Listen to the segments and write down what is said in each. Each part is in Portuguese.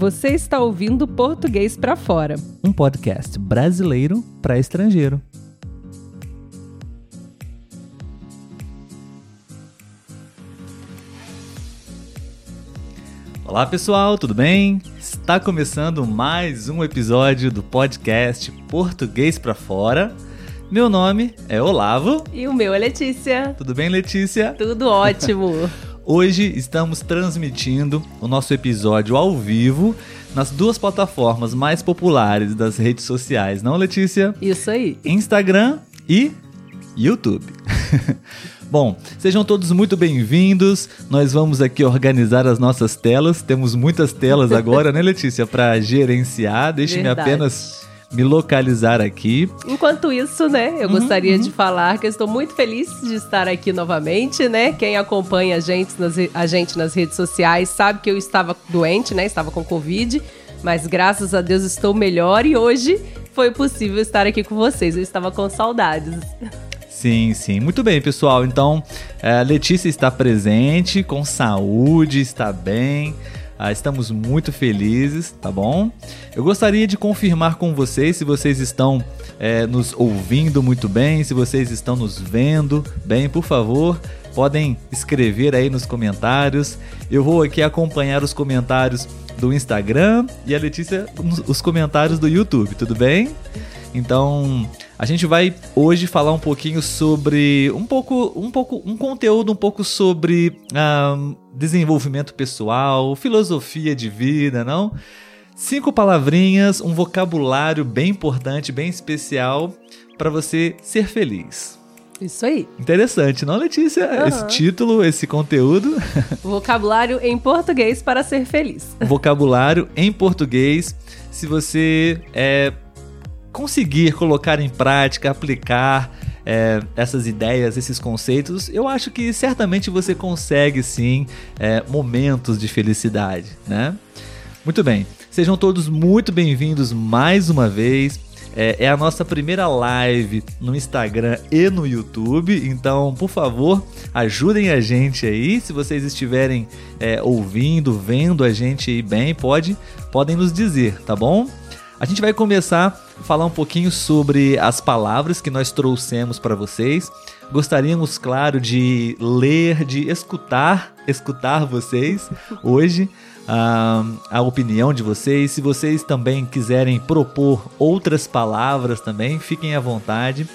Você está ouvindo Português para Fora, um podcast brasileiro para estrangeiro. Olá pessoal, tudo bem? Está começando mais um episódio do podcast Português para Fora. Meu nome é Olavo. E o meu é Letícia. Tudo bem, Letícia? Tudo ótimo. Hoje estamos transmitindo o nosso episódio ao vivo nas duas plataformas mais populares das redes sociais, não, Letícia? Isso aí. Instagram e YouTube. Bom, sejam todos muito bem-vindos. Nós vamos aqui organizar as nossas telas. Temos muitas telas agora, né, Letícia, para gerenciar. Deixe-me apenas me localizar aqui. Enquanto isso, né, eu uhum, gostaria uhum. de falar que eu estou muito feliz de estar aqui novamente, né? Quem acompanha a gente, nas, a gente nas redes sociais sabe que eu estava doente, né? Estava com Covid, mas graças a Deus estou melhor e hoje foi possível estar aqui com vocês. Eu estava com saudades. Sim, sim. Muito bem, pessoal. Então, a eh, Letícia está presente, com saúde, está bem. Ah, estamos muito felizes, tá bom? Eu gostaria de confirmar com vocês se vocês estão é, nos ouvindo muito bem, se vocês estão nos vendo bem, por favor, podem escrever aí nos comentários. Eu vou aqui acompanhar os comentários do Instagram e a Letícia os comentários do YouTube, tudo bem? Então, a gente vai hoje falar um pouquinho sobre um pouco, um pouco, um conteúdo um pouco sobre um, desenvolvimento pessoal, filosofia de vida, não? Cinco palavrinhas, um vocabulário bem importante, bem especial para você ser feliz. Isso aí. Interessante, não, Letícia? Uhum. Esse título, esse conteúdo. Vocabulário em português para ser feliz. Vocabulário em português. Se você é conseguir colocar em prática, aplicar é, essas ideias, esses conceitos, eu acho que certamente você consegue sim é, momentos de felicidade, né? Muito bem, sejam todos muito bem-vindos mais uma vez. É, é, a nossa primeira live no Instagram e no YouTube, então por favor ajudem a gente aí. Se vocês estiverem é, ouvindo, vendo a gente aí bem, pode, podem nos dizer, tá bom? A gente vai começar falar um pouquinho sobre as palavras que nós trouxemos para vocês. Gostaríamos, claro, de ler, de escutar, escutar vocês hoje. Uh, a opinião de vocês. Se vocês também quiserem propor outras palavras também, fiquem à vontade.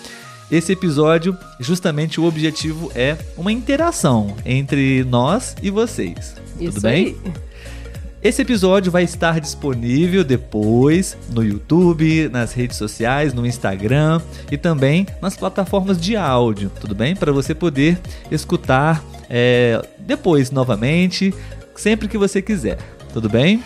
Esse episódio, justamente o objetivo é uma interação entre nós e vocês. Isso Tudo bem? Aí. Esse episódio vai estar disponível depois no YouTube, nas redes sociais, no Instagram e também nas plataformas de áudio, tudo bem? Para você poder escutar é, depois novamente, sempre que você quiser, tudo bem?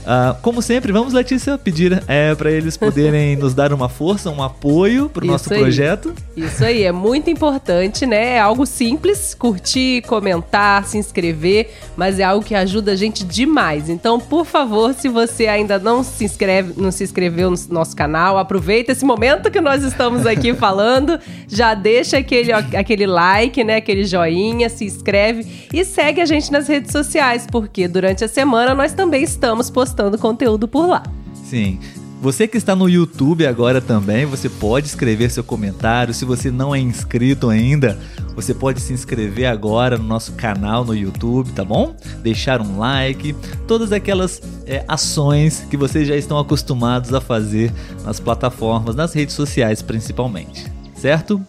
Uh, como sempre, vamos, Letícia, pedir é, para eles poderem nos dar uma força, um apoio para o nosso aí. projeto. Isso aí, é muito importante, né? É algo simples, curtir, comentar, se inscrever, mas é algo que ajuda a gente demais. Então, por favor, se você ainda não se inscreve, não se inscreveu no nosso canal, aproveita esse momento que nós estamos aqui falando, já deixa aquele, aquele like, né? Aquele joinha, se inscreve e segue a gente nas redes sociais, porque durante a semana nós também estamos postando postando conteúdo por lá. Sim. Você que está no YouTube agora também, você pode escrever seu comentário. Se você não é inscrito ainda, você pode se inscrever agora no nosso canal no YouTube, tá bom? Deixar um like, todas aquelas é, ações que vocês já estão acostumados a fazer nas plataformas, nas redes sociais principalmente, certo?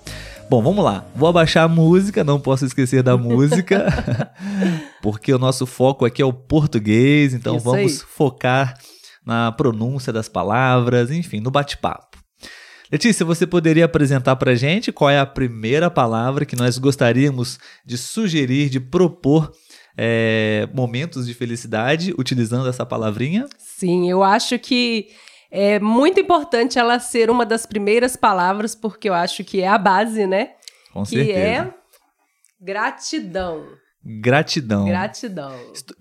Bom, vamos lá. Vou abaixar a música, não posso esquecer da música, porque o nosso foco aqui é o português, então Isso vamos aí. focar na pronúncia das palavras, enfim, no bate-papo. Letícia, você poderia apresentar para gente qual é a primeira palavra que nós gostaríamos de sugerir, de propor é, momentos de felicidade utilizando essa palavrinha? Sim, eu acho que é muito importante ela ser uma das primeiras palavras, porque eu acho que é a base, né? Com que certeza. é gratidão. Gratidão. Gratidão.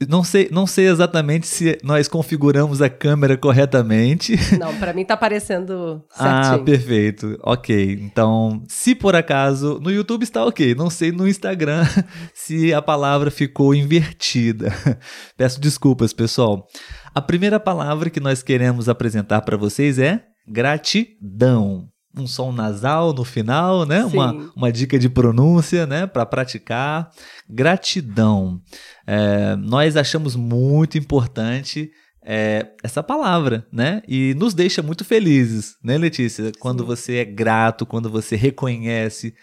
Não sei, não sei exatamente se nós configuramos a câmera corretamente. Não, para mim tá aparecendo ah, certinho. Ah, perfeito. Ok. Então, se por acaso no YouTube está ok, não sei no Instagram se a palavra ficou invertida. Peço desculpas, pessoal. A primeira palavra que nós queremos apresentar para vocês é gratidão um som nasal no final, né? Uma, uma dica de pronúncia, né? Para praticar. Gratidão. É, nós achamos muito importante é, essa palavra, né? E nos deixa muito felizes, né, Letícia? Sim. Quando você é grato, quando você reconhece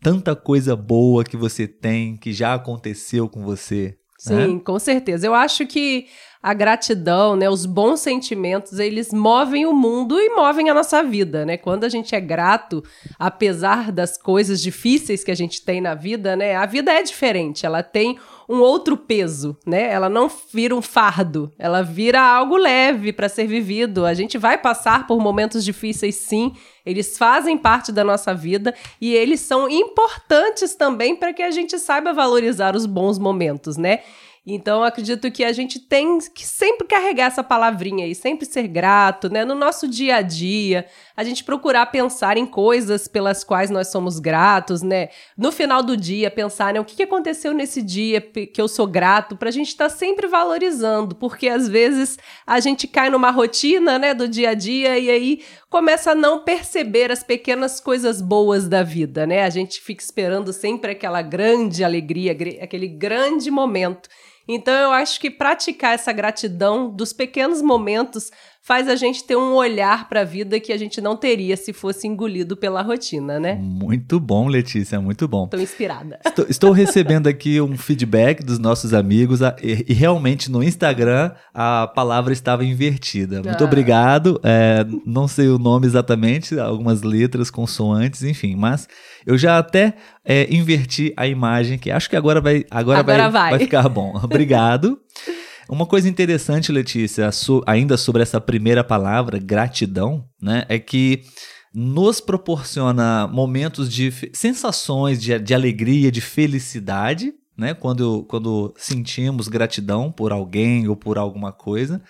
tanta coisa boa que você tem, que já aconteceu com você. Sim, né? com certeza. Eu acho que a gratidão, né, os bons sentimentos, eles movem o mundo e movem a nossa vida, né? Quando a gente é grato, apesar das coisas difíceis que a gente tem na vida, né? A vida é diferente, ela tem um outro peso, né? Ela não vira um fardo, ela vira algo leve para ser vivido. A gente vai passar por momentos difíceis, sim. Eles fazem parte da nossa vida e eles são importantes também para que a gente saiba valorizar os bons momentos, né? Então, acredito que a gente tem que sempre carregar essa palavrinha aí, sempre ser grato, né? No nosso dia a dia, a gente procurar pensar em coisas pelas quais nós somos gratos, né? No final do dia, pensar, né? O que aconteceu nesse dia que eu sou grato, pra gente estar tá sempre valorizando, porque às vezes a gente cai numa rotina, né? Do dia a dia e aí começa a não perceber as pequenas coisas boas da vida, né? A gente fica esperando sempre aquela grande alegria, aquele grande momento. Então eu acho que praticar essa gratidão dos pequenos momentos faz a gente ter um olhar para a vida que a gente não teria se fosse engolido pela rotina, né? Muito bom, Letícia, muito bom. Estou inspirada. Estou, estou recebendo aqui um feedback dos nossos amigos e, e, realmente no Instagram a palavra estava invertida. Muito ah. obrigado. É, não sei o nome exatamente, algumas letras, consoantes, enfim, mas eu já até é, inverti a imagem que acho que agora vai agora, agora vai, vai. vai ficar bom. Obrigado. Uma coisa interessante, Letícia, ainda sobre essa primeira palavra, gratidão, né, é que nos proporciona momentos de sensações de, de alegria, de felicidade, né, quando, quando sentimos gratidão por alguém ou por alguma coisa,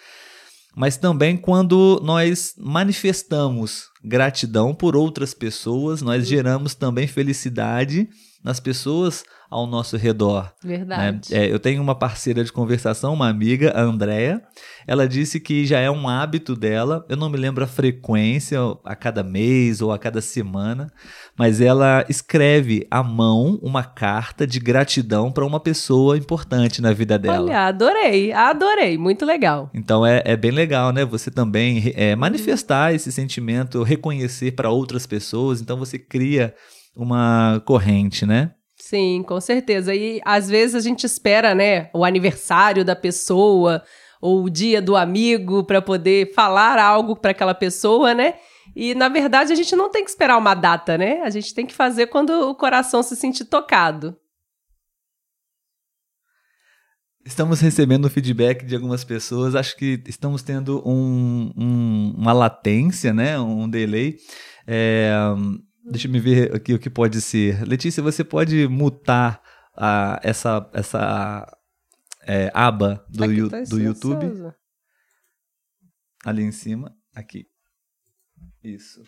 mas também quando nós manifestamos gratidão por outras pessoas, nós geramos também felicidade nas pessoas ao nosso redor. Né? Verdade. Né? É, eu tenho uma parceira de conversação, uma amiga, a Andrea. Ela disse que já é um hábito dela. Eu não me lembro a frequência, a cada mês ou a cada semana, mas ela escreve à mão uma carta de gratidão para uma pessoa importante na vida dela. Olha, adorei, adorei, muito legal. Então é, é bem legal, né? Você também é, manifestar esse sentimento, reconhecer para outras pessoas. Então você cria uma corrente, né? Sim, com certeza. E às vezes a gente espera, né, o aniversário da pessoa ou o dia do amigo para poder falar algo para aquela pessoa, né? E na verdade a gente não tem que esperar uma data, né? A gente tem que fazer quando o coração se sentir tocado. Estamos recebendo feedback de algumas pessoas, acho que estamos tendo um, um, uma latência, né? Um delay. É, Deixa eu me ver aqui o que pode ser. Letícia, você pode mutar a, essa, essa é, aba do, tá do YouTube? Ali em cima. Aqui. Isso.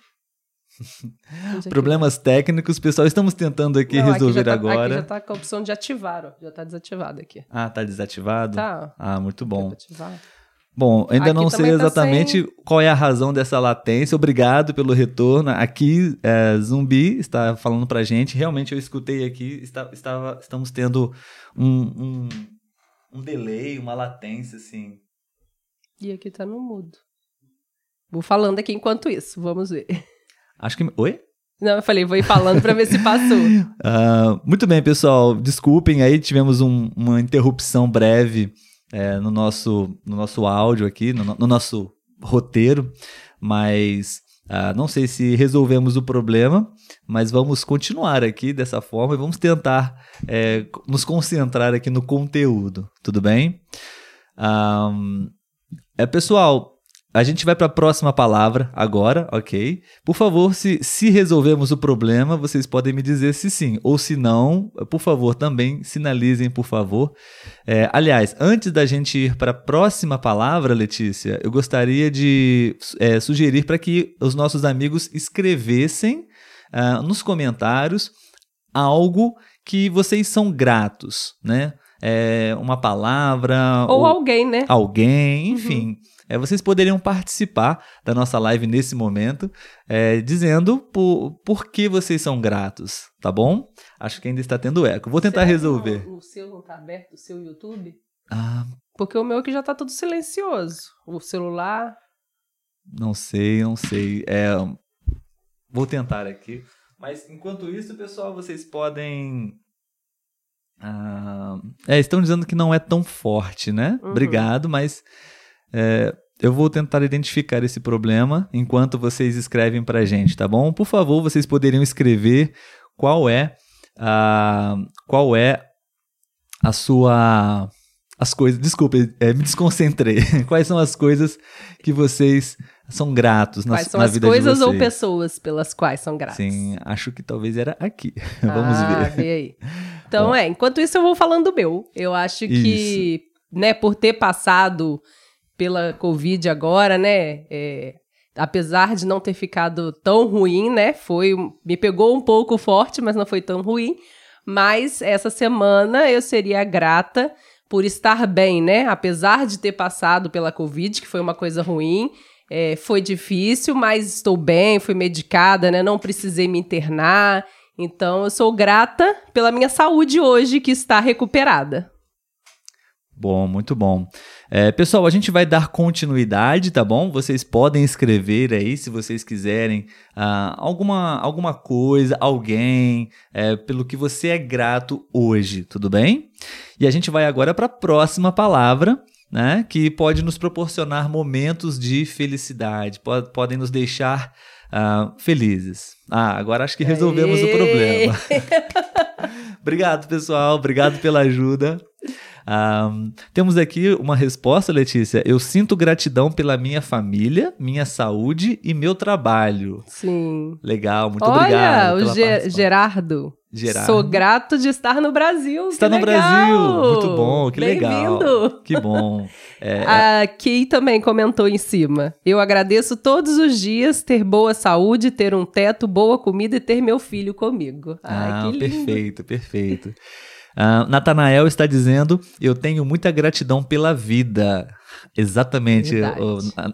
Problemas técnicos, pessoal. Estamos tentando aqui Não, resolver aqui tá, agora. Aqui já tá com a opção de ativar, ó. Já tá desativado aqui. Ah, tá desativado? Tá. Ah, muito bom. Ativar. Bom, ainda Aqui não sei tá exatamente tá sem... qual é a razão dessa latência. Obrigado pelo retorno. Aqui, é, Zumbi está falando pra gente. Realmente eu escutei aqui, está, estava, estamos tendo um, um, um delay, uma latência, assim. E aqui tá no mudo. Vou falando aqui enquanto isso, vamos ver. Acho que. Oi? Não, eu falei, vou ir falando para ver se passou. uh, muito bem, pessoal. Desculpem aí, tivemos um, uma interrupção breve é, no, nosso, no nosso áudio aqui, no, no nosso roteiro, mas uh, não sei se resolvemos o problema, mas vamos continuar aqui dessa forma e vamos tentar é, nos concentrar aqui no conteúdo, tudo bem? É, pessoal, a gente vai para a próxima palavra agora, ok? Por favor, se, se resolvemos o problema, vocês podem me dizer se sim. Ou se não, por favor, também sinalizem, por favor. É, aliás, antes da gente ir para a próxima palavra, Letícia, eu gostaria de é, sugerir para que os nossos amigos escrevessem uh, nos comentários algo que vocês são gratos, né? É, uma palavra. Ou, ou alguém, né? Alguém, enfim. Uhum é, vocês poderiam participar da nossa live nesse momento, é, dizendo por, por que vocês são gratos, tá bom? Acho que ainda está tendo eco. Vou tentar Será resolver. o seu não está aberto, o seu YouTube? Ah. Porque o meu aqui já está tudo silencioso. O celular. Não sei, não sei. É, vou tentar aqui. Mas enquanto isso, pessoal, vocês podem. Ah, é, estão dizendo que não é tão forte, né? Uhum. Obrigado, mas é, eu vou tentar identificar esse problema enquanto vocês escrevem para a gente, tá bom? Por favor, vocês poderiam escrever qual é a qual é a sua as coisas. Desculpe, é, me desconcentrei. Quais são as coisas que vocês são gratos na, quais são na as vida coisas ou pessoas pelas quais são gratos? Sim, acho que talvez era aqui. Vamos ah, ver. Vê aí. Então Bom, é, enquanto isso eu vou falando do meu. Eu acho que, isso. né, por ter passado pela Covid agora, né? É, apesar de não ter ficado tão ruim, né? Foi, me pegou um pouco forte, mas não foi tão ruim. Mas essa semana eu seria grata por estar bem, né? Apesar de ter passado pela Covid, que foi uma coisa ruim, é, foi difícil, mas estou bem, fui medicada, né? Não precisei me internar. Então eu sou grata pela minha saúde hoje, que está recuperada. Bom, muito bom. É, pessoal, a gente vai dar continuidade, tá bom? Vocês podem escrever aí, se vocês quiserem, uh, alguma, alguma coisa, alguém, é, pelo que você é grato hoje, tudo bem? E a gente vai agora para a próxima palavra, né? Que pode nos proporcionar momentos de felicidade, pode, podem nos deixar uh, felizes. Ah, agora acho que resolvemos Aê! o problema. obrigado, pessoal. Obrigado pela ajuda. Um, temos aqui uma resposta, Letícia. Eu sinto gratidão pela minha família, minha saúde e meu trabalho. Sim. Legal, muito Olha, obrigado. Olha, o Ge Gerardo. Gerardo. Sou grato de estar no Brasil. Está no legal. Brasil. Muito bom, que legal. Que bom. É... A Kay também comentou em cima. Eu agradeço todos os dias ter boa saúde, ter um teto, boa comida e ter meu filho comigo. Ai, ah, que lindo. perfeito, perfeito. Uh, Natanael está dizendo: Eu tenho muita gratidão pela vida. Exatamente,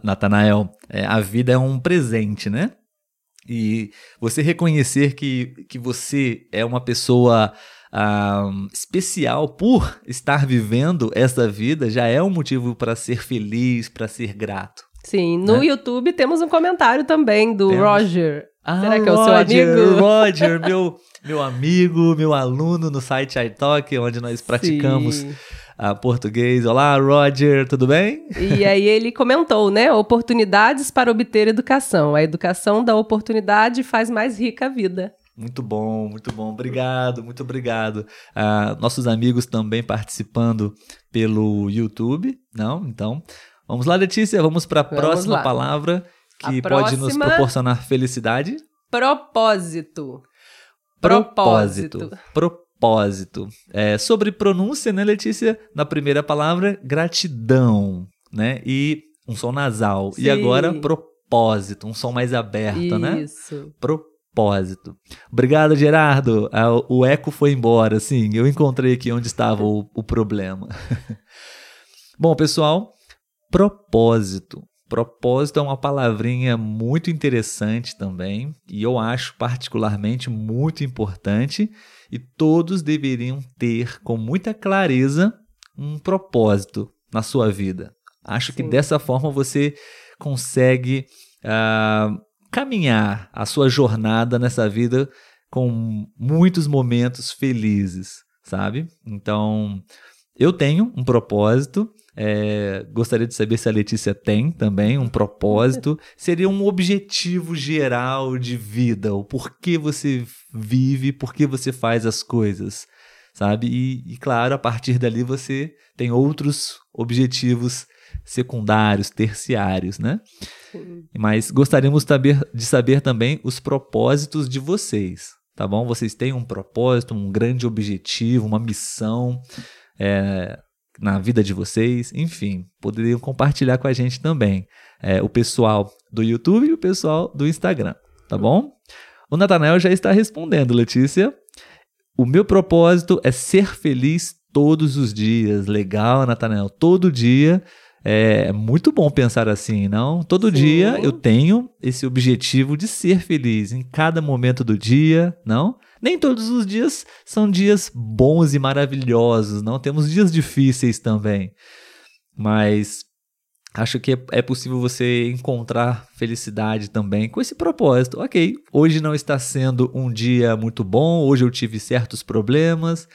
Natanael. É, a vida é um presente, né? E você reconhecer que, que você é uma pessoa uh, especial por estar vivendo essa vida já é um motivo para ser feliz, para ser grato. Sim, no né? YouTube temos um comentário também do temos. Roger. Ah, Será que é o seu amigo? Roger, meu, meu amigo, meu aluno no site iTalk, onde nós praticamos a português. Olá, Roger, tudo bem? E aí ele comentou, né? Oportunidades para obter educação. A educação dá oportunidade e faz mais rica a vida. Muito bom, muito bom. Obrigado, muito obrigado. Uh, nossos amigos também participando pelo YouTube, não? Então, vamos lá, Letícia, vamos para a próxima lá. palavra que pode nos proporcionar felicidade? Propósito. Propósito. Propósito. É, sobre pronúncia, né, Letícia? Na primeira palavra, gratidão, né? E um som nasal. Sim. E agora, propósito, um som mais aberto, Isso. né? Isso. Propósito. Obrigado, Gerardo. Ah, o eco foi embora, sim. Eu encontrei aqui onde estava o, o problema. Bom, pessoal, propósito. Propósito é uma palavrinha muito interessante também, e eu acho particularmente muito importante, e todos deveriam ter com muita clareza um propósito na sua vida. Acho Sim. que dessa forma você consegue uh, caminhar a sua jornada nessa vida com muitos momentos felizes, sabe? Então, eu tenho um propósito é, gostaria de saber se a Letícia tem também um propósito. Seria um objetivo geral de vida, o porquê você vive, porquê você faz as coisas, sabe? E, e claro, a partir dali você tem outros objetivos secundários, terciários, né? Sim. Mas gostaríamos de saber também os propósitos de vocês, tá bom? Vocês têm um propósito, um grande objetivo, uma missão é, na vida de vocês, enfim, poderiam compartilhar com a gente também. É, o pessoal do YouTube e o pessoal do Instagram, tá bom? O Natanael já está respondendo, Letícia. O meu propósito é ser feliz todos os dias. Legal, Natanael. Todo dia é muito bom pensar assim, não? Todo Sim. dia eu tenho esse objetivo de ser feliz em cada momento do dia, não? Nem todos os dias são dias bons e maravilhosos, não? Temos dias difíceis também. Mas acho que é possível você encontrar felicidade também com esse propósito. Ok, hoje não está sendo um dia muito bom, hoje eu tive certos problemas,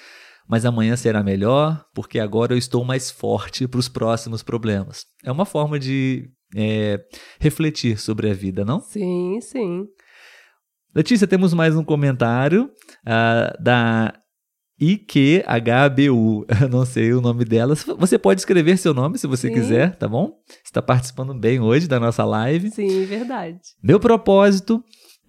mas amanhã será melhor, porque agora eu estou mais forte para os próximos problemas. É uma forma de é, refletir sobre a vida, não? Sim, sim. Letícia, temos mais um comentário uh, da IQHBU. não sei o nome dela. Você pode escrever seu nome se você Sim. quiser, tá bom? Está participando bem hoje da nossa live. Sim, verdade. Meu propósito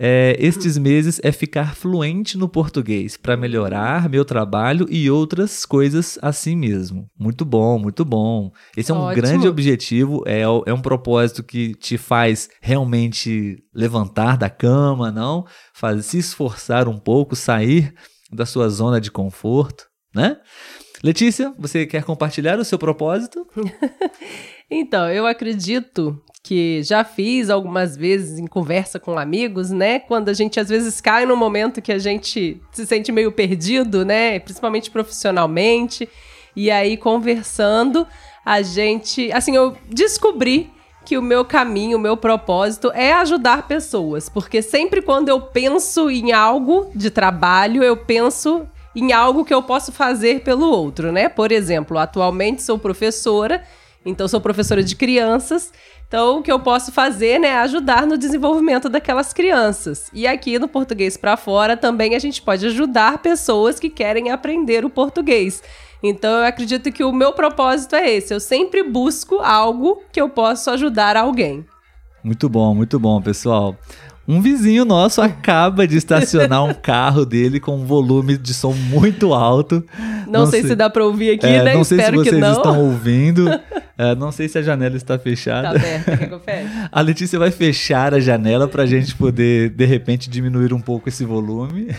é, estes meses é ficar fluente no português para melhorar meu trabalho e outras coisas assim mesmo. Muito bom, muito bom. Esse é um Ótimo. grande objetivo, é, é um propósito que te faz realmente levantar da cama, não? Faz se esforçar um pouco, sair da sua zona de conforto, né? Letícia, você quer compartilhar o seu propósito? então, eu acredito que já fiz algumas vezes em conversa com amigos, né? Quando a gente às vezes cai num momento que a gente se sente meio perdido, né? Principalmente profissionalmente. E aí, conversando, a gente. Assim, eu descobri que o meu caminho, o meu propósito é ajudar pessoas. Porque sempre quando eu penso em algo de trabalho, eu penso em algo que eu posso fazer pelo outro, né? Por exemplo, atualmente sou professora, então sou professora de crianças. Então, o que eu posso fazer, né, é ajudar no desenvolvimento daquelas crianças. E aqui no Português para Fora também a gente pode ajudar pessoas que querem aprender o português. Então, eu acredito que o meu propósito é esse. Eu sempre busco algo que eu possa ajudar alguém. Muito bom, muito bom, pessoal. Um vizinho nosso acaba de estacionar um carro dele com um volume de som muito alto. Não, não sei, sei, se dá para ouvir aqui, é, né? Não sei Espero se vocês estão ouvindo. É, não sei se a janela está fechada. Tá aberta, quer que eu feche? A Letícia vai fechar a janela para a gente poder, de repente, diminuir um pouco esse volume.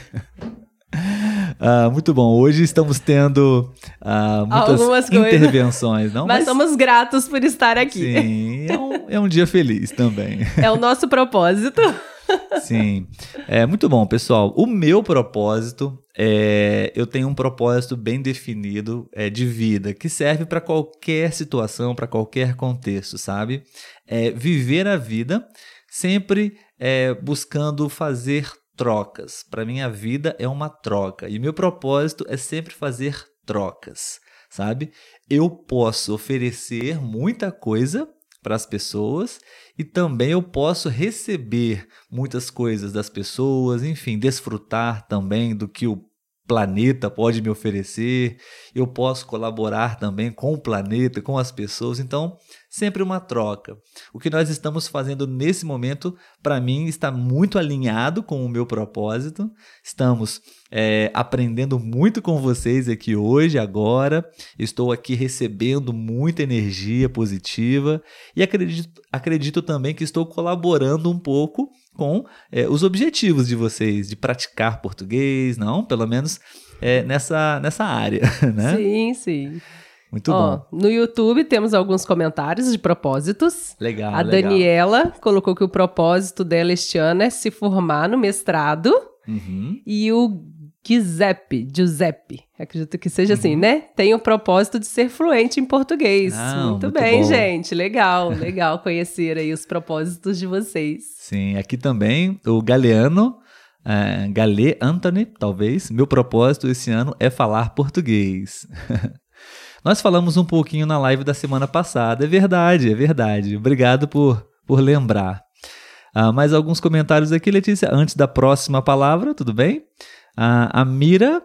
Uh, muito bom. Hoje estamos tendo uh, muitas Algumas intervenções, não? Mas, Mas, somos gratos por estar aqui. Sim, é um, é um dia feliz também. É o nosso propósito. Sim. É muito bom, pessoal. O meu propósito é. Eu tenho um propósito bem definido é, de vida, que serve para qualquer situação, para qualquer contexto, sabe? É viver a vida sempre é, buscando fazer trocas. Para mim, a vida é uma troca. E meu propósito é sempre fazer trocas, sabe? Eu posso oferecer muita coisa para as pessoas e também eu posso receber muitas coisas das pessoas, enfim, desfrutar também do que o planeta pode me oferecer, eu posso colaborar também com o planeta, com as pessoas, então sempre uma troca. O que nós estamos fazendo nesse momento, para mim, está muito alinhado com o meu propósito. Estamos é, aprendendo muito com vocês aqui hoje, agora. Estou aqui recebendo muita energia positiva e acredito, acredito também que estou colaborando um pouco com é, os objetivos de vocês, de praticar português, não? Pelo menos é, nessa, nessa área, né? Sim, sim. Muito Ó, bom. No YouTube temos alguns comentários de propósitos. Legal. A legal. Daniela colocou que o propósito dela este ano é se formar no mestrado. Uhum. E o Giuseppe, Giuseppe, acredito que seja assim, uhum. assim, né? Tem o propósito de ser fluente em português. Não, muito, muito, bem, bom. gente. Legal, legal conhecer aí os propósitos de vocês. Sim, aqui também o Galeano, uh, Gale Anthony, talvez. Meu propósito esse ano é falar português. Nós falamos um pouquinho na live da semana passada, é verdade, é verdade. Obrigado por, por lembrar. Uh, mais alguns comentários aqui, Letícia, antes da próxima palavra, tudo bem? A, a Mira,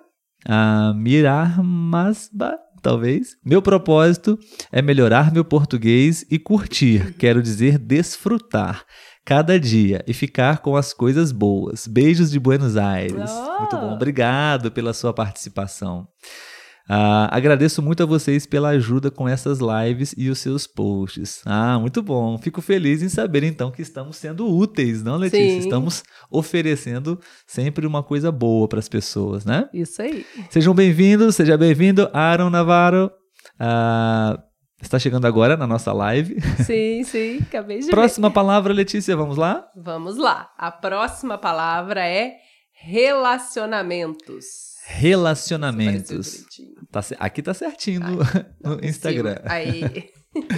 a Mirarmasba, talvez. Meu propósito é melhorar meu português e curtir, quero dizer desfrutar cada dia e ficar com as coisas boas. Beijos de Buenos Aires. Oh. Muito bom, obrigado pela sua participação. Ah, agradeço muito a vocês pela ajuda com essas lives e os seus posts. Ah, muito bom. Fico feliz em saber então que estamos sendo úteis, não, Letícia? Sim. Estamos oferecendo sempre uma coisa boa para as pessoas, né? Isso aí. Sejam bem-vindos, seja bem-vindo, Aaron Navarro. Ah, está chegando agora na nossa live. Sim, sim, acabei de Próxima palavra, Letícia, vamos lá? Vamos lá. A próxima palavra é relacionamentos. Relacionamentos. Tá aqui tá certinho no, no Em Instagram. cima. Aí.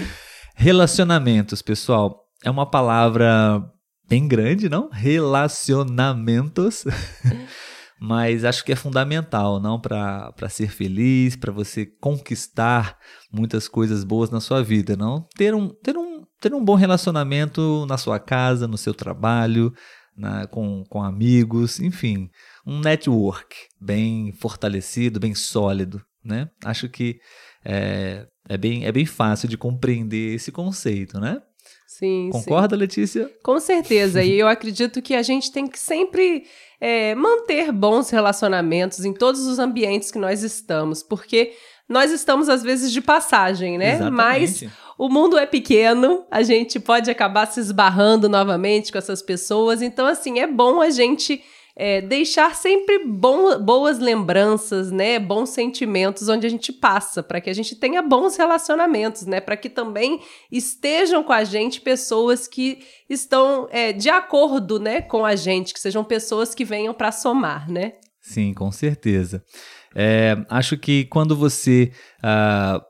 Relacionamentos, pessoal, é uma palavra bem grande, não? Relacionamentos. Mas acho que é fundamental, não? Para ser feliz, para você conquistar muitas coisas boas na sua vida, não? Ter um, ter um, ter um bom relacionamento na sua casa, no seu trabalho, na- com, com amigos, enfim. Um network bem fortalecido, bem sólido, né? Acho que é, é, bem, é bem fácil de compreender esse conceito, né? Sim, sim. Concorda, Letícia? Com certeza. E eu acredito que a gente tem que sempre é, manter bons relacionamentos em todos os ambientes que nós estamos, porque nós estamos, às vezes, de passagem, né? Mas Exatamente. o mundo é pequeno, a gente pode acabar se esbarrando novamente com essas pessoas. Então, assim, é bom a gente. É, deixar sempre bom- boas lembranças, né, bons sentimentos onde a gente passa, para que a gente tenha bons relacionamentos, né, para que também estejam com a gente pessoas que estão é, de acordo, né, com a gente, que sejam pessoas que venham para somar, né? Sim, com certeza. É, acho que quando você ah,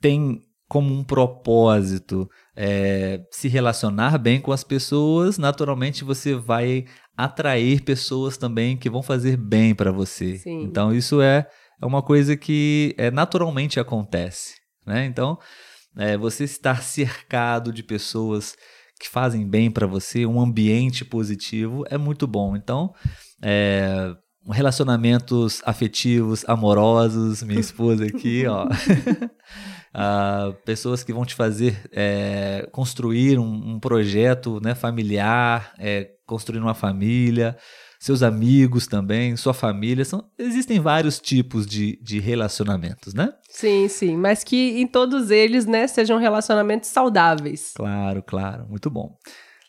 tem como um propósito é, se relacionar bem com as pessoas, naturalmente você vai atrair pessoas também que vão fazer bem para você. Sim. Então isso é, é uma coisa que é, naturalmente acontece. Né? Então é, você estar cercado de pessoas que fazem bem para você, um ambiente positivo é muito bom. Então é, relacionamentos afetivos, amorosos, minha esposa aqui, ó. Ah, pessoas que vão te fazer é, construir um, um projeto né, familiar, é, construir uma família, seus amigos também, sua família. São, existem vários tipos de, de relacionamentos, né? Sim, sim, mas que em todos eles, né, sejam relacionamentos saudáveis. Claro, claro, muito bom.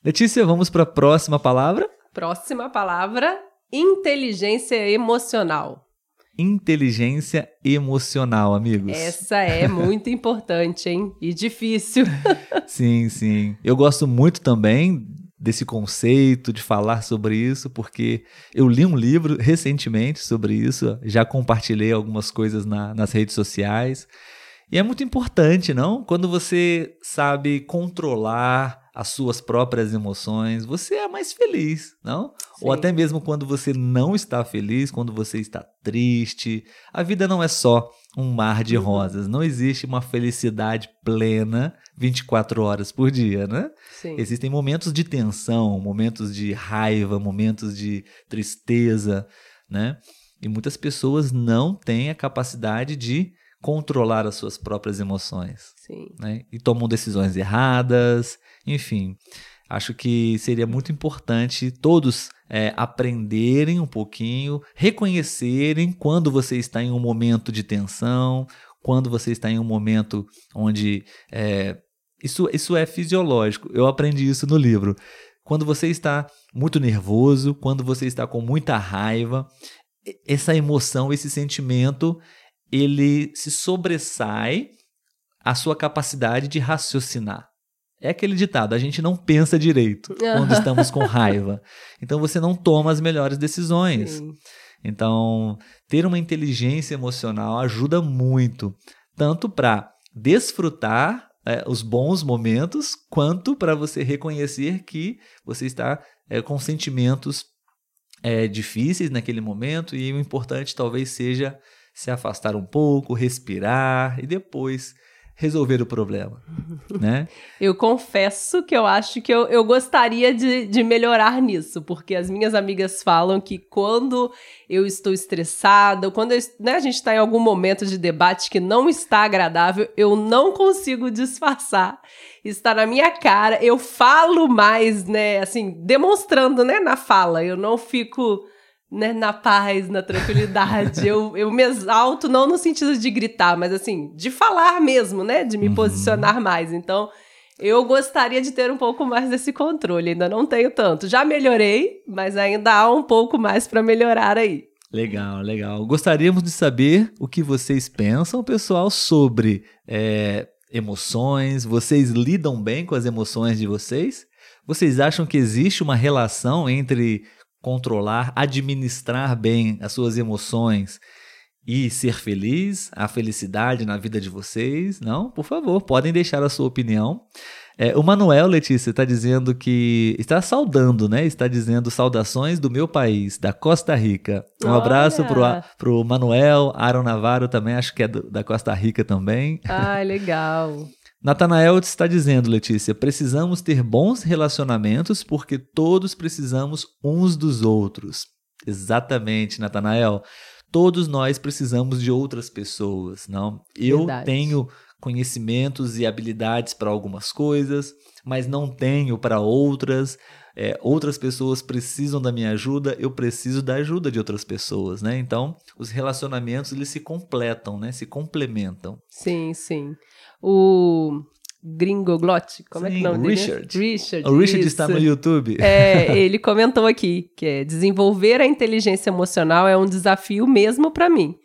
Letícia, vamos para a próxima palavra. Próxima palavra: inteligência emocional. Inteligência emocional, amigos. Essa é muito importante, hein? E difícil. Sim, sim. Eu gosto muito também desse conceito, de falar sobre isso, porque eu li um livro recentemente sobre isso, já compartilhei algumas coisas na- nas redes sociais. E é muito importante, não? Quando você sabe controlar as suas próprias emoções, você é mais feliz, não? Ou Sim. até mesmo quando você não está feliz, quando você está triste. A vida não é só um mar de Uhum. rosas. Não existe uma felicidade plena 24 horas por dia, né? Sim. Existem momentos de tensão, momentos de raiva, momentos de tristeza, né? E muitas pessoas não têm a capacidade de controlar as suas próprias emoções, Sim. né? E tomam decisões erradas, enfim. Acho que seria muito importante todos é, aprenderem um pouquinho, reconhecerem quando você está em um momento de tensão, quando você está em um momento onde é, isso, isso é fisiológico. Eu aprendi isso no livro. Quando você está muito nervoso, quando você está com muita raiva, essa emoção, esse sentimento, ele se sobressai à sua capacidade de raciocinar. É aquele ditado, a gente não pensa direito quando estamos com raiva. Então você não toma as melhores decisões. Sim. Então, ter uma inteligência emocional ajuda muito, tanto para desfrutar é, os bons momentos, quanto para você reconhecer que você está é, com sentimentos é, difíceis naquele momento e o importante talvez seja se afastar um pouco, respirar e depois resolver o problema, né? Eu confesso que eu acho que eu, eu gostaria de, de melhorar nisso, porque as minhas amigas falam que quando eu estou estressada, quando eu, né, a gente está em algum momento de debate que não está agradável, eu não consigo disfarçar. Está na minha cara, eu falo mais, né, assim, demonstrando, né, na fala. Eu não fico né, na paz, na tranquilidade. eu, eu me exalto, não no sentido de gritar, mas assim, de falar mesmo, né? De me uhum. posicionar mais. Então, eu gostaria de ter um pouco mais desse controle. Ainda não tenho tanto. Já melhorei, mas ainda há um pouco mais para melhorar aí. Legal, legal. Gostaríamos de saber o que vocês pensam, pessoal, sobre é, emoções. Vocês lidam bem com as emoções de vocês? Vocês acham que existe uma relação entre controlar, administrar bem as suas emoções e ser feliz, a felicidade na vida de vocês? Não? Por favor, podem deixar a sua opinião. É, o Manuel, Letícia, está dizendo que. Está saudando, né? Está dizendo saudações do meu país, da Costa Rica. Um Olha. abraço para o Manuel, Aaron Navarro também, acho que é do, da Costa Rica também. Ah, legal. Natanael está dizendo, Letícia, precisamos ter bons relacionamentos porque todos precisamos uns dos outros. Exatamente, Natanael. Todos nós precisamos de outras pessoas, não? Eu Verdade. tenho conhecimentos e habilidades para algumas coisas, mas não tenho para outras. É, outras pessoas precisam da minha ajuda, eu preciso da ajuda de outras pessoas, né? Então, os relacionamentos eles se completam, né? Se complementam. Sim, sim o Gringoglotti, como Sim, é que é o nome Richard. dele? Richard. O Richard isso. está no YouTube. É, ele comentou aqui que é, desenvolver a inteligência emocional é um desafio mesmo para mim.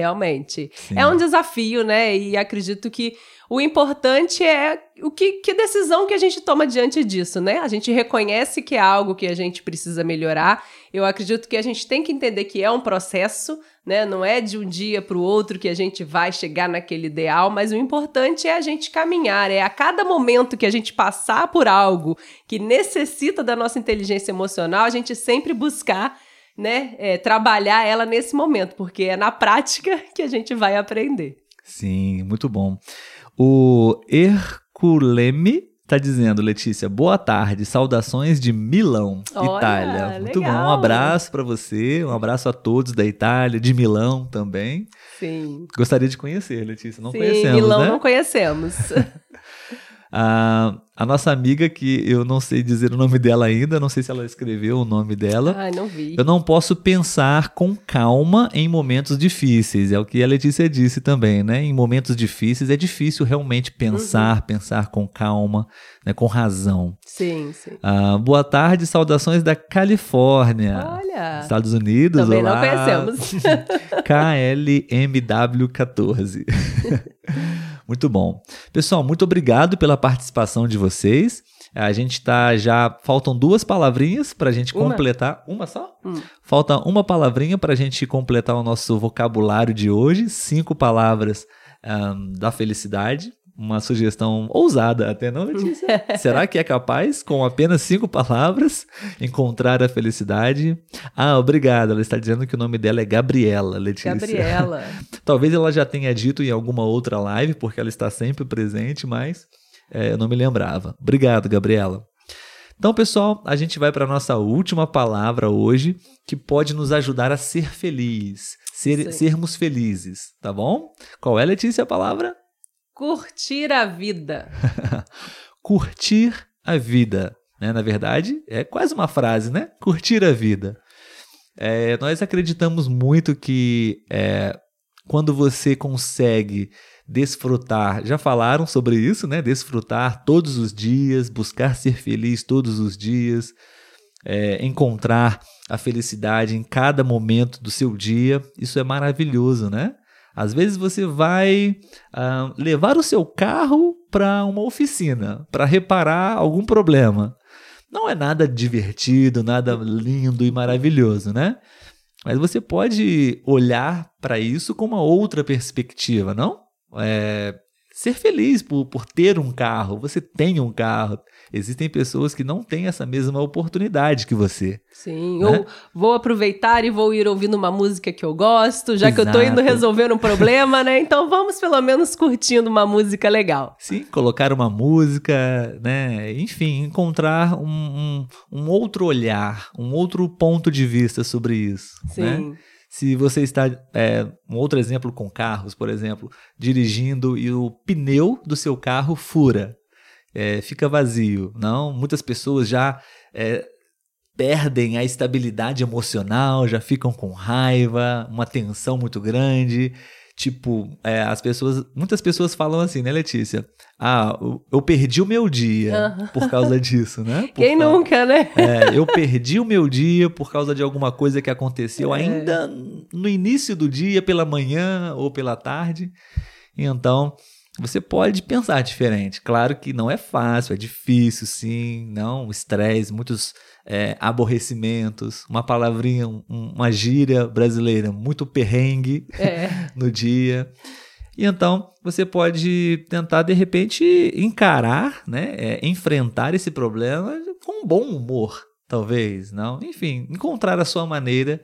Realmente. Sim. É um desafio, né? E acredito que o importante é o que, que decisão que a gente toma diante disso, né? A gente reconhece que é algo que a gente precisa melhorar. Eu acredito que a gente tem que entender que é um processo, né? Não é de um dia para o outro que a gente vai chegar naquele ideal, mas o importante é a gente caminhar, é a cada momento que a gente passar por algo que necessita da nossa inteligência emocional, a gente sempre buscar né, é, trabalhar ela nesse momento, porque é na prática que a gente vai aprender. Sim, muito bom. O Herculeme está dizendo, Letícia, boa tarde, saudações de Milão, Olha, Itália. Muito legal. bom, um abraço para você, um abraço a todos da Itália, de Milão também. Sim. Gostaria de conhecer, Letícia, não Sim, conhecemos, Milão né? não conhecemos. A, a nossa amiga, que eu não sei dizer o nome dela ainda, não sei se ela escreveu o nome dela. Ai, não vi. Eu não posso pensar com calma em momentos difíceis. É o que a Letícia disse também, né? Em momentos difíceis é difícil realmente pensar, uhum. pensar com calma, né? com razão. Sim, sim. Ah, boa tarde, saudações da Califórnia. Olha. Estados Unidos. Também olá. não conhecemos. KLMW14. Muito bom. Pessoal, muito obrigado pela participação de vocês. A gente está já. Faltam duas palavrinhas para a gente uma. completar. Uma só? Hum. Falta uma palavrinha para a gente completar o nosso vocabulário de hoje. Cinco palavras um, da felicidade uma sugestão ousada até, não, Letícia? Será que é capaz, com apenas cinco palavras, encontrar a felicidade? Ah, obrigado. Ela está dizendo que o nome dela é Gabriela, Letícia. Gabriela. Talvez ela já tenha dito em alguma outra live, porque ela está sempre presente, mas é, eu não me lembrava. Obrigado, Gabriela. Então, pessoal, a gente vai para a nossa última palavra hoje, que pode nos ajudar a ser feliz, ser, sermos felizes, tá bom? Qual é, Letícia, a palavra? Curtir a vida. Curtir a vida. Né? Na verdade, é quase uma frase, né? Curtir a vida. É, nós acreditamos muito que é, quando você consegue desfrutar, já falaram sobre isso, né? Desfrutar todos os dias, buscar ser feliz todos os dias, é, encontrar a felicidade em cada momento do seu dia, isso é maravilhoso, né? Às vezes você vai uh, levar o seu carro para uma oficina para reparar algum problema. Não é nada divertido, nada lindo e maravilhoso, né? Mas você pode olhar para isso com uma outra perspectiva, não? É, ser feliz por, por ter um carro. Você tem um carro. Existem pessoas que não têm essa mesma oportunidade que você. Sim, né? ou vou aproveitar e vou ir ouvindo uma música que eu gosto, já Exato. que eu tô indo resolver um problema, né? Então vamos pelo menos curtindo uma música legal. Sim, colocar uma música, né? Enfim, encontrar um, um, um outro olhar, um outro ponto de vista sobre isso. Sim. Né? Se você está, é, um outro exemplo com carros, por exemplo, dirigindo e o pneu do seu carro fura, é, fica vazio. Não, muitas pessoas já é, perdem a estabilidade emocional, já ficam com raiva, uma tensão muito grande. Tipo, é, as pessoas, muitas pessoas falam assim, né, Letícia? Ah, eu perdi o meu dia uhum. por causa disso, né? Por Quem causa, nunca, né? É, eu perdi o meu dia por causa de alguma coisa que aconteceu é. ainda no início do dia, pela manhã ou pela tarde. Então, você pode pensar diferente. Claro que não é fácil, é difícil, sim, não, estresse, muitos é, aborrecimentos, uma palavrinha, um, uma gíria brasileira, muito perrengue é. no dia. E então você pode tentar de repente encarar, né, é, enfrentar esse problema com um bom humor, talvez, não? Enfim, encontrar a sua maneira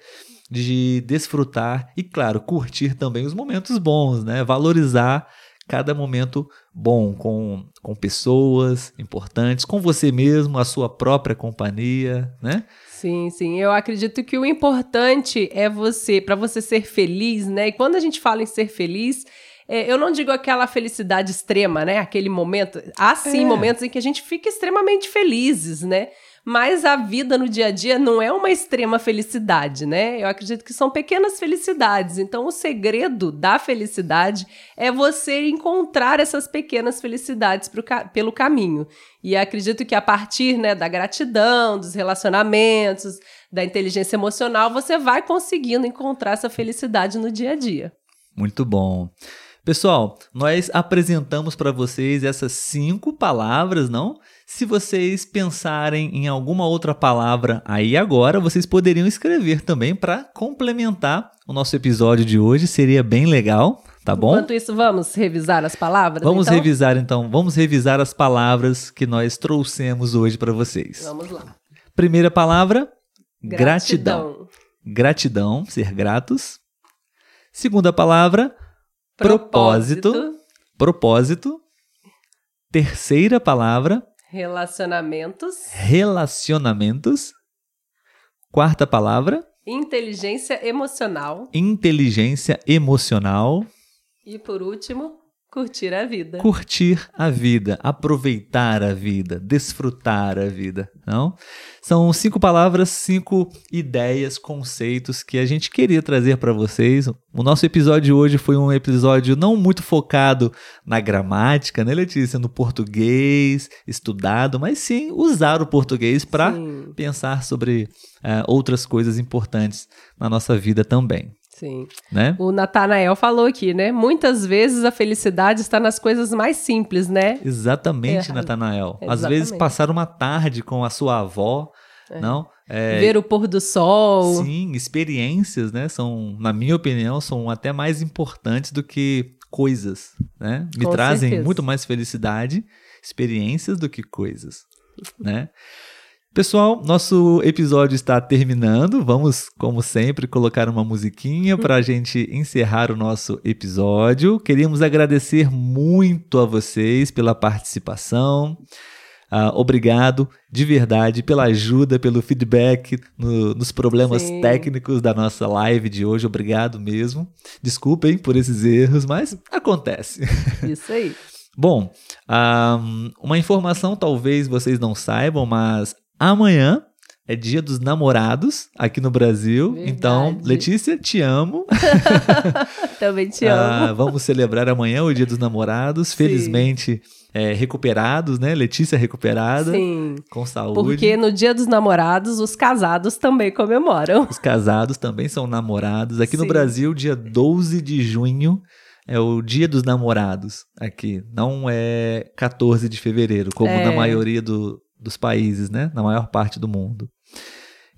de desfrutar e, claro, curtir também os momentos bons, né? Valorizar cada momento bom com, com pessoas importantes, com você mesmo, a sua própria companhia, né? Sim, sim. Eu acredito que o importante é você, para você ser feliz, né? E quando a gente fala em ser feliz, é, eu não digo aquela felicidade extrema, né? Aquele momento. Há sim é. momentos em que a gente fica extremamente felizes, né? Mas a vida no dia a dia não é uma extrema felicidade, né? Eu acredito que são pequenas felicidades. Então, o segredo da felicidade é você encontrar essas pequenas felicidades pro, pelo caminho. E acredito que a partir né, da gratidão, dos relacionamentos, da inteligência emocional, você vai conseguindo encontrar essa felicidade no dia a dia. Muito bom. Pessoal, nós apresentamos para vocês essas cinco palavras, não? Se vocês pensarem em alguma outra palavra aí agora, vocês poderiam escrever também para complementar o nosso episódio de hoje, seria bem legal, tá bom? Enquanto isso, vamos revisar as palavras? Vamos então? revisar então, vamos revisar as palavras que nós trouxemos hoje para vocês. Vamos lá. Primeira palavra, gratidão. Gratidão, ser gratos. Segunda palavra, propósito. Propósito. propósito. Terceira palavra, Relacionamentos. Relacionamentos. Quarta palavra. Inteligência emocional. Inteligência emocional. E por último, Curtir a vida. Curtir a vida, aproveitar a vida, desfrutar a vida, não? São cinco palavras, cinco ideias, conceitos que a gente queria trazer para vocês. O nosso episódio hoje foi um episódio não muito focado na gramática, né, Letícia? No português estudado, mas sim usar o português para pensar sobre uh, outras coisas importantes na nossa vida também. Sim. Né? O Natanael falou aqui, né? Muitas vezes a felicidade está nas coisas mais simples, né? Exatamente, é. Natanael. Às vezes passar uma tarde com a sua avó, é. não? É, Ver o pôr do sol. Sim, experiências, né? São, na minha opinião, são até mais importantes do que coisas, né? Me com trazem certeza. muito mais felicidade, experiências do que coisas, né? Pessoal, nosso episódio está terminando. Vamos, como sempre, colocar uma musiquinha para a gente encerrar o nosso episódio. Queríamos agradecer muito a vocês pela participação. Uh, obrigado de verdade pela ajuda, pelo feedback no, nos problemas Sim. técnicos da nossa live de hoje. Obrigado mesmo. Desculpem por esses erros, mas acontece. Isso aí. Bom, um, ah, uma informação talvez vocês não saibam, mas Amanhã é dia dos namorados aqui no Brasil. Verdade. Então, Letícia, te amo. Também te amo. Ah, vamos celebrar amanhã o dia dos namorados. Sim. Felizmente. É, recuperados, né? Letícia recuperada. Sim. Com saúde. Porque no dia dos namorados, os casados também comemoram. Os casados também são namorados. Aqui Sim. no Brasil, dia 12 de junho é o dia dos namorados aqui. Não é 14 de fevereiro, como é. na maioria do, dos países, né? Na maior parte do mundo.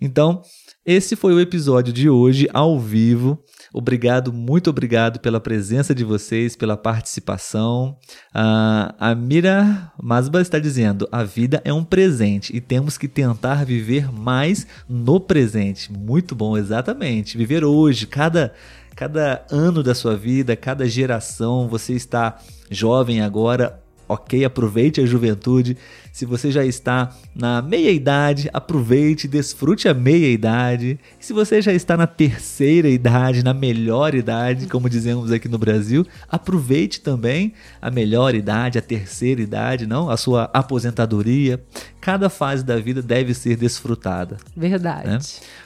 Então, esse foi o episódio de hoje ao vivo. Obrigado, muito obrigado pela presença de vocês, pela participação. Uh, a Mira Masba está dizendo: a vida é um presente e temos que tentar viver mais no presente. Muito bom, exatamente. Viver hoje, cada, cada ano da sua vida, cada geração. Você está jovem agora, ok, aproveite a juventude. Se você já está na meia idade, aproveite, desfrute a meia idade. se você já está na terceira idade, na melhor idade, como dizemos aqui no Brasil, aproveite também a melhor idade, a terceira idade, não? A sua aposentadoria. Cada fase da vida deve ser desfrutada. Verdade. Né?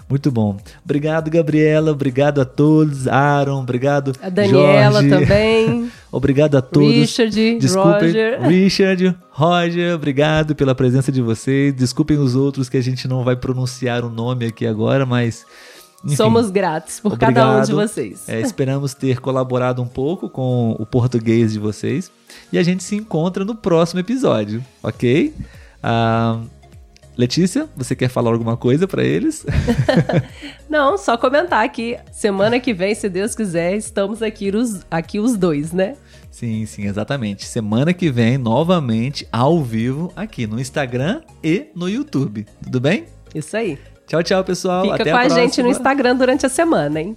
Muito bom. Obrigado, Gabriela. Obrigado a todos. Aaron, obrigado. A Daniela Jorge. também. obrigado a todos. Richard, Desculpem, Roger. Richard, Roger, obrigado pela presença de vocês. Desculpem os outros que a gente não vai pronunciar o nome aqui agora, mas. Enfim, Somos gratos por obrigado. cada um de vocês. É, esperamos ter colaborado um pouco com o português de vocês. E a gente se encontra no próximo episódio, ok? Ah. Letícia, você quer falar alguma coisa para eles? Não, só comentar que semana que vem, se Deus quiser, estamos aqui os, aqui os dois, né? Sim, sim, exatamente. Semana que vem, novamente, ao vivo, aqui no Instagram e no YouTube. Tudo bem? Isso aí. Tchau, tchau, pessoal. Fica Até com a, a gente no Instagram durante a semana, hein?